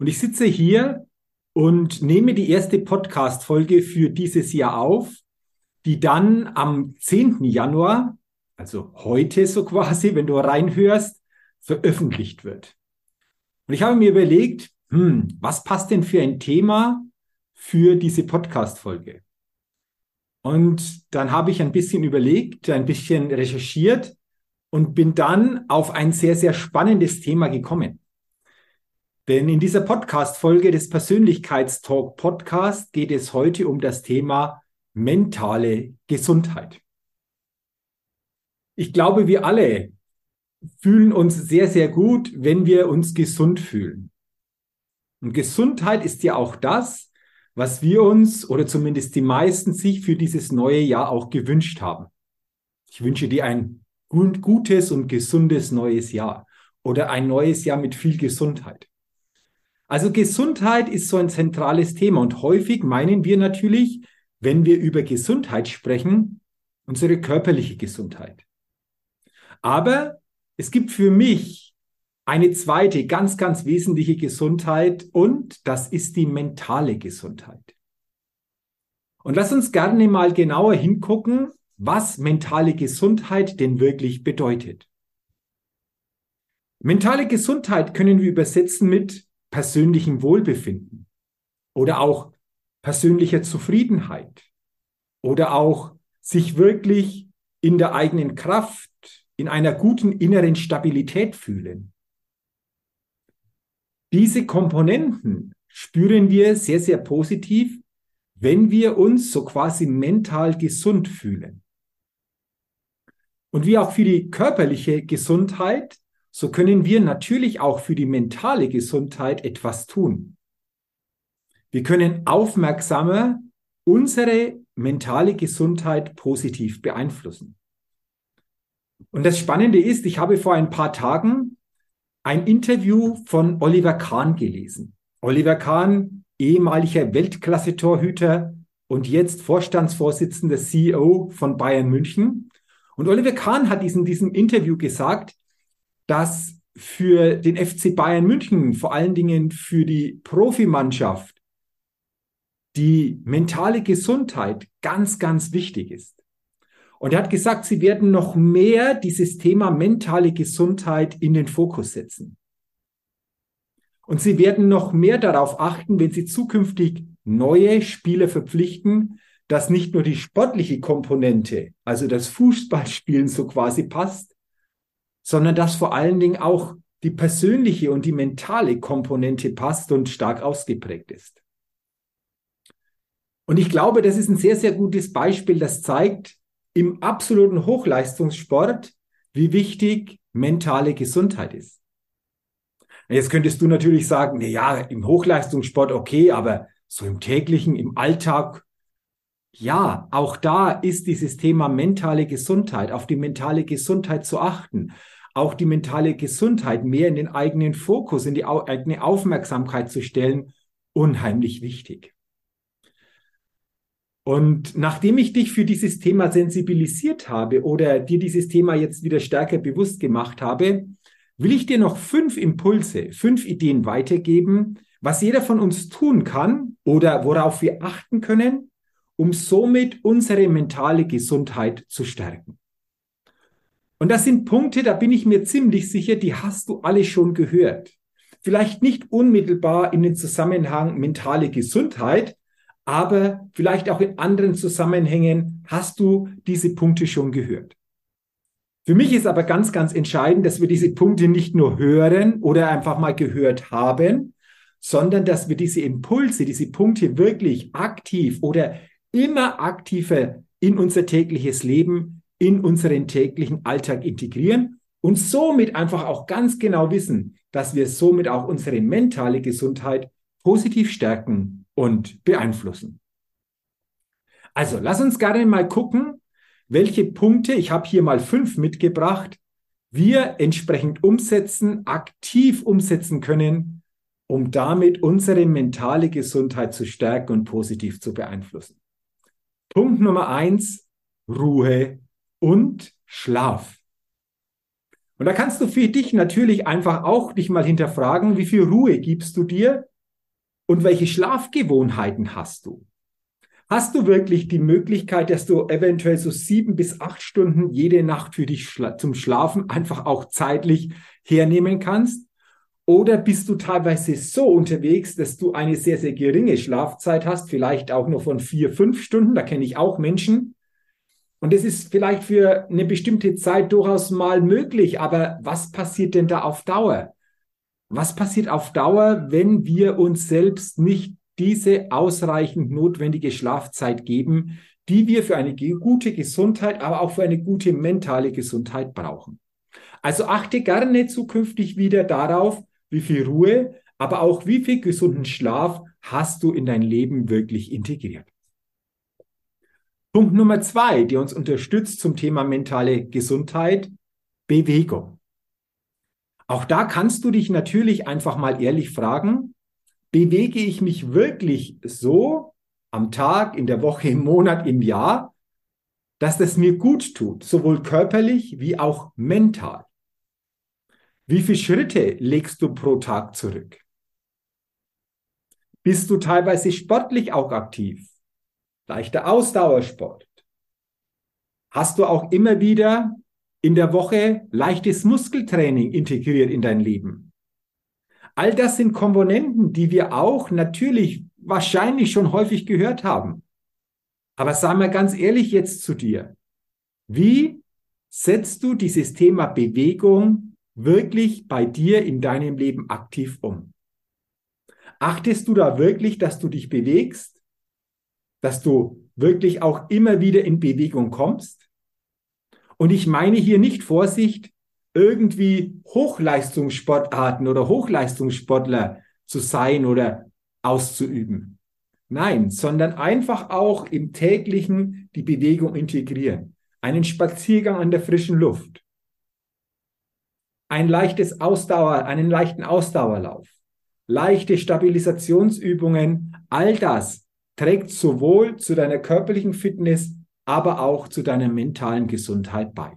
und ich sitze hier und nehme die erste Podcast-Folge für dieses Jahr auf, die dann am 10. Januar, also heute so quasi, wenn du reinhörst, veröffentlicht wird. Und ich habe mir überlegt, hm, was passt denn für ein Thema für diese Podcast-Folge? Und dann habe ich ein bisschen überlegt, ein bisschen recherchiert und bin dann auf ein sehr, sehr spannendes Thema gekommen. Denn in dieser Podcast-Folge des Persönlichkeitstalk Podcast geht es heute um das Thema mentale Gesundheit. Ich glaube, wir alle fühlen uns sehr, sehr gut, wenn wir uns gesund fühlen. Und Gesundheit ist ja auch das, was wir uns oder zumindest die meisten sich für dieses neue Jahr auch gewünscht haben. Ich wünsche dir ein gutes und gesundes neues Jahr oder ein neues Jahr mit viel Gesundheit. Also Gesundheit ist so ein zentrales Thema und häufig meinen wir natürlich, wenn wir über Gesundheit sprechen, unsere körperliche Gesundheit. Aber es gibt für mich eine zweite ganz, ganz wesentliche Gesundheit und das ist die mentale Gesundheit. Und lass uns gerne mal genauer hingucken, was mentale Gesundheit denn wirklich bedeutet. Mentale Gesundheit können wir übersetzen mit persönlichem Wohlbefinden oder auch persönlicher Zufriedenheit oder auch sich wirklich in der eigenen Kraft, in einer guten inneren Stabilität fühlen. Diese Komponenten spüren wir sehr, sehr positiv, wenn wir uns so quasi mental gesund fühlen. Und wie auch für die körperliche Gesundheit, so können wir natürlich auch für die mentale Gesundheit etwas tun. Wir können aufmerksamer unsere mentale Gesundheit positiv beeinflussen. Und das Spannende ist, ich habe vor ein paar Tagen ein Interview von Oliver Kahn gelesen. Oliver Kahn, ehemaliger Weltklasse-Torhüter und jetzt Vorstandsvorsitzender CEO von Bayern München. Und Oliver Kahn hat in diesem Interview gesagt, dass für den FC Bayern München, vor allen Dingen für die Profimannschaft, die mentale Gesundheit ganz, ganz wichtig ist. Und er hat gesagt, sie werden noch mehr dieses Thema mentale Gesundheit in den Fokus setzen. Und sie werden noch mehr darauf achten, wenn sie zukünftig neue Spieler verpflichten, dass nicht nur die sportliche Komponente, also das Fußballspielen so quasi passt, sondern dass vor allen Dingen auch die persönliche und die mentale Komponente passt und stark ausgeprägt ist. Und ich glaube, das ist ein sehr, sehr gutes Beispiel, das zeigt im absoluten Hochleistungssport, wie wichtig mentale Gesundheit ist. Jetzt könntest du natürlich sagen, na ja, im Hochleistungssport okay, aber so im täglichen, im Alltag, ja, auch da ist dieses Thema mentale Gesundheit, auf die mentale Gesundheit zu achten, auch die mentale Gesundheit mehr in den eigenen Fokus, in die eigene Aufmerksamkeit zu stellen, unheimlich wichtig. Und nachdem ich dich für dieses Thema sensibilisiert habe oder dir dieses Thema jetzt wieder stärker bewusst gemacht habe, will ich dir noch fünf Impulse, fünf Ideen weitergeben, was jeder von uns tun kann oder worauf wir achten können, um somit unsere mentale Gesundheit zu stärken. Und das sind Punkte, da bin ich mir ziemlich sicher, die hast du alle schon gehört. Vielleicht nicht unmittelbar in den Zusammenhang mentale Gesundheit, aber vielleicht auch in anderen Zusammenhängen hast du diese Punkte schon gehört. Für mich ist aber ganz, ganz entscheidend, dass wir diese Punkte nicht nur hören oder einfach mal gehört haben, sondern dass wir diese Impulse, diese Punkte wirklich aktiv oder immer aktiver in unser tägliches Leben, in unseren täglichen Alltag integrieren und somit einfach auch ganz genau wissen, dass wir somit auch unsere mentale Gesundheit positiv stärken und beeinflussen. Also lass uns gerne mal gucken, welche Punkte, ich habe hier mal fünf mitgebracht, wir entsprechend umsetzen, aktiv umsetzen können, um damit unsere mentale Gesundheit zu stärken und positiv zu beeinflussen. Punkt Nummer eins, Ruhe und Schlaf. Und da kannst du für dich natürlich einfach auch dich mal hinterfragen, wie viel Ruhe gibst du dir und welche Schlafgewohnheiten hast du? Hast du wirklich die Möglichkeit, dass du eventuell so sieben bis acht Stunden jede Nacht für dich schla zum Schlafen einfach auch zeitlich hernehmen kannst? Oder bist du teilweise so unterwegs, dass du eine sehr, sehr geringe Schlafzeit hast, vielleicht auch nur von vier, fünf Stunden? Da kenne ich auch Menschen. Und das ist vielleicht für eine bestimmte Zeit durchaus mal möglich. Aber was passiert denn da auf Dauer? Was passiert auf Dauer, wenn wir uns selbst nicht diese ausreichend notwendige Schlafzeit geben, die wir für eine gute Gesundheit, aber auch für eine gute mentale Gesundheit brauchen? Also achte gerne zukünftig wieder darauf, wie viel Ruhe, aber auch wie viel gesunden Schlaf hast du in dein Leben wirklich integriert. Punkt Nummer zwei, der uns unterstützt zum Thema mentale Gesundheit, Bewegung. Auch da kannst du dich natürlich einfach mal ehrlich fragen, bewege ich mich wirklich so am Tag, in der Woche, im Monat, im Jahr, dass das mir gut tut, sowohl körperlich wie auch mental? Wie viele Schritte legst du pro Tag zurück? Bist du teilweise sportlich auch aktiv? Leichter Ausdauersport. Hast du auch immer wieder in der Woche leichtes Muskeltraining integriert in dein Leben. All das sind Komponenten, die wir auch natürlich wahrscheinlich schon häufig gehört haben. Aber sag mal ganz ehrlich jetzt zu dir. Wie setzt du dieses Thema Bewegung wirklich bei dir in deinem Leben aktiv um? Achtest du da wirklich, dass du dich bewegst? Dass du wirklich auch immer wieder in Bewegung kommst? Und ich meine hier nicht Vorsicht, irgendwie Hochleistungssportarten oder Hochleistungssportler zu sein oder auszuüben. Nein, sondern einfach auch im täglichen die Bewegung integrieren. Einen Spaziergang an der frischen Luft. Ein leichtes Ausdauer, einen leichten Ausdauerlauf. Leichte Stabilisationsübungen. All das trägt sowohl zu deiner körperlichen Fitness aber auch zu deiner mentalen Gesundheit bei.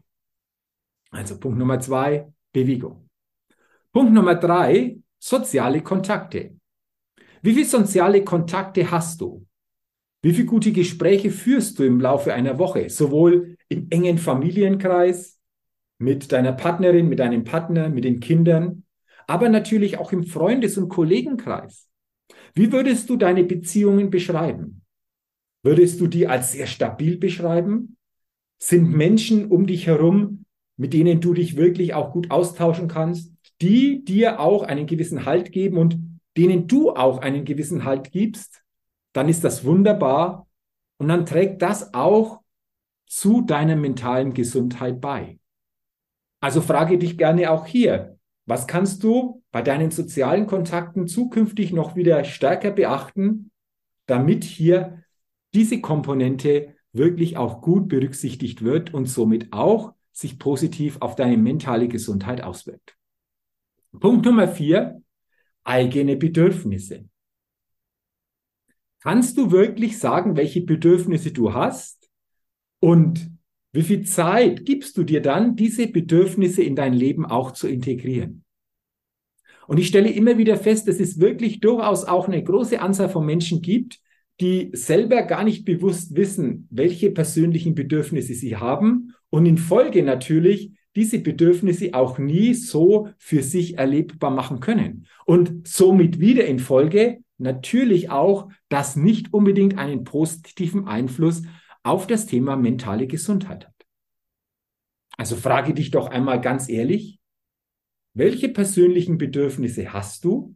Also Punkt Nummer zwei, Bewegung. Punkt Nummer drei, soziale Kontakte. Wie viele soziale Kontakte hast du? Wie viele gute Gespräche führst du im Laufe einer Woche? Sowohl im engen Familienkreis, mit deiner Partnerin, mit deinem Partner, mit den Kindern, aber natürlich auch im Freundes- und Kollegenkreis. Wie würdest du deine Beziehungen beschreiben? Würdest du die als sehr stabil beschreiben? Sind Menschen um dich herum, mit denen du dich wirklich auch gut austauschen kannst, die dir auch einen gewissen Halt geben und denen du auch einen gewissen Halt gibst? Dann ist das wunderbar und dann trägt das auch zu deiner mentalen Gesundheit bei. Also frage dich gerne auch hier, was kannst du bei deinen sozialen Kontakten zukünftig noch wieder stärker beachten, damit hier diese Komponente wirklich auch gut berücksichtigt wird und somit auch sich positiv auf deine mentale Gesundheit auswirkt. Punkt Nummer vier, eigene Bedürfnisse. Kannst du wirklich sagen, welche Bedürfnisse du hast und wie viel Zeit gibst du dir dann, diese Bedürfnisse in dein Leben auch zu integrieren? Und ich stelle immer wieder fest, dass es wirklich durchaus auch eine große Anzahl von Menschen gibt, die selber gar nicht bewusst wissen, welche persönlichen Bedürfnisse sie haben und in Folge natürlich diese Bedürfnisse auch nie so für sich erlebbar machen können und somit wieder in Folge natürlich auch das nicht unbedingt einen positiven Einfluss auf das Thema mentale Gesundheit hat. Also frage dich doch einmal ganz ehrlich, welche persönlichen Bedürfnisse hast du?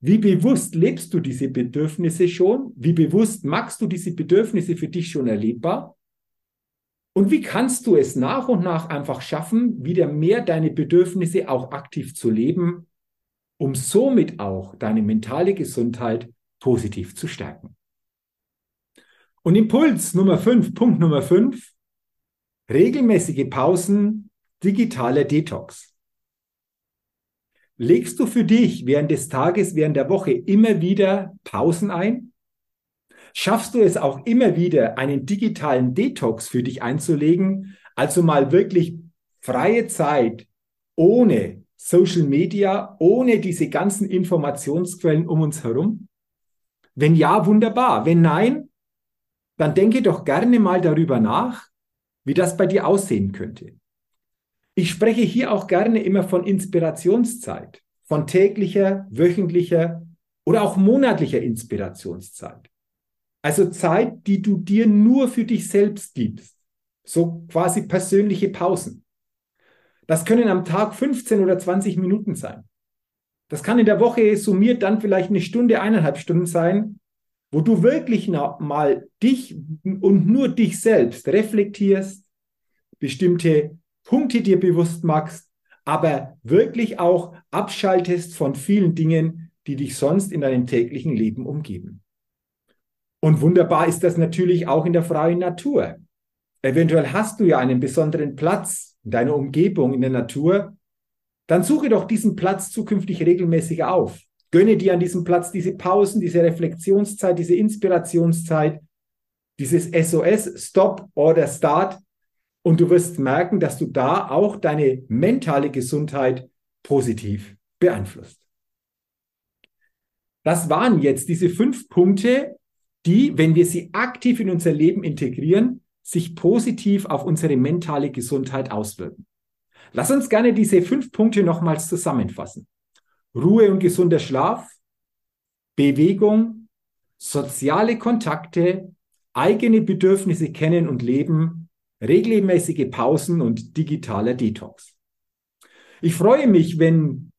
Wie bewusst lebst du diese Bedürfnisse schon? Wie bewusst machst du diese Bedürfnisse für dich schon erlebbar? Und wie kannst du es nach und nach einfach schaffen, wieder mehr deine Bedürfnisse auch aktiv zu leben, um somit auch deine mentale Gesundheit positiv zu stärken? Und Impuls Nummer 5, Punkt Nummer 5, regelmäßige Pausen, digitaler Detox. Legst du für dich während des Tages, während der Woche immer wieder Pausen ein? schaffst du es auch immer wieder, einen digitalen Detox für dich einzulegen, also mal wirklich freie Zeit ohne Social Media, ohne diese ganzen Informationsquellen um uns herum? Wenn ja, wunderbar. Wenn nein, dann denke doch gerne mal darüber nach, wie das bei dir aussehen könnte. Ich spreche hier auch gerne immer von Inspirationszeit, von täglicher, wöchentlicher oder auch monatlicher Inspirationszeit. Also Zeit, die du dir nur für dich selbst gibst. So quasi persönliche Pausen. Das können am Tag 15 oder 20 Minuten sein. Das kann in der Woche summiert dann vielleicht eine Stunde, eineinhalb Stunden sein, wo du wirklich mal dich und nur dich selbst reflektierst, bestimmte Punkte dir bewusst machst, aber wirklich auch abschaltest von vielen Dingen, die dich sonst in deinem täglichen Leben umgeben. Und wunderbar ist das natürlich auch in der freien Natur. Eventuell hast du ja einen besonderen Platz in deiner Umgebung, in der Natur. Dann suche doch diesen Platz zukünftig regelmäßig auf. Gönne dir an diesem Platz diese Pausen, diese Reflexionszeit, diese Inspirationszeit, dieses SOS, Stop oder Start. Und du wirst merken, dass du da auch deine mentale Gesundheit positiv beeinflusst. Das waren jetzt diese fünf Punkte, die, wenn wir sie aktiv in unser Leben integrieren, sich positiv auf unsere mentale Gesundheit auswirken. Lass uns gerne diese fünf Punkte nochmals zusammenfassen. Ruhe und gesunder Schlaf, Bewegung, soziale Kontakte, eigene Bedürfnisse kennen und leben, regelmäßige Pausen und digitaler Detox. Ich freue mich, wenn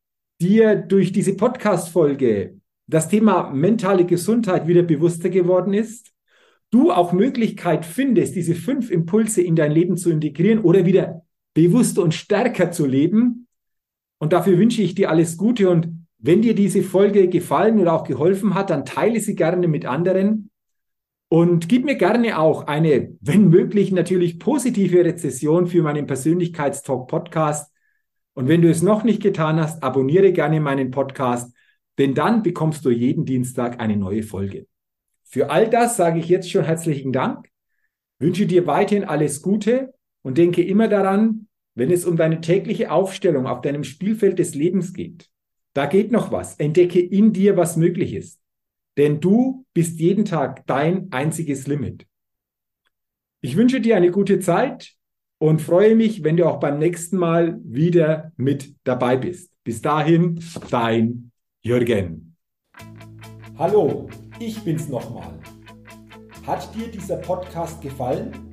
dir durch diese Podcast-Folge das Thema mentale Gesundheit wieder bewusster geworden ist, du auch Möglichkeit findest, diese fünf Impulse in dein Leben zu integrieren oder wieder bewusster und stärker zu leben. Und dafür wünsche ich dir alles Gute. Und wenn dir diese Folge gefallen oder auch geholfen hat, dann teile sie gerne mit anderen. Und gib mir gerne auch eine, wenn möglich, natürlich positive Rezession für meinen Persönlichkeitstalk Podcast. Und wenn du es noch nicht getan hast, abonniere gerne meinen Podcast denn dann bekommst du jeden Dienstag eine neue Folge. Für all das sage ich jetzt schon herzlichen Dank, wünsche dir weiterhin alles Gute und denke immer daran, wenn es um deine tägliche Aufstellung auf deinem Spielfeld des Lebens geht. Da geht noch was. Entdecke in dir, was möglich ist. Denn du bist jeden Tag dein einziges Limit. Ich wünsche dir eine gute Zeit und freue mich, wenn du auch beim nächsten Mal wieder mit dabei bist. Bis dahin, dein Jürgen. Hallo, ich bin's nochmal. Hat dir dieser Podcast gefallen?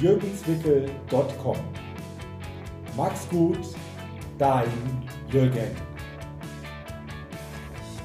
www.jürgenswickel.com. Mach's gut, dein Jürgen.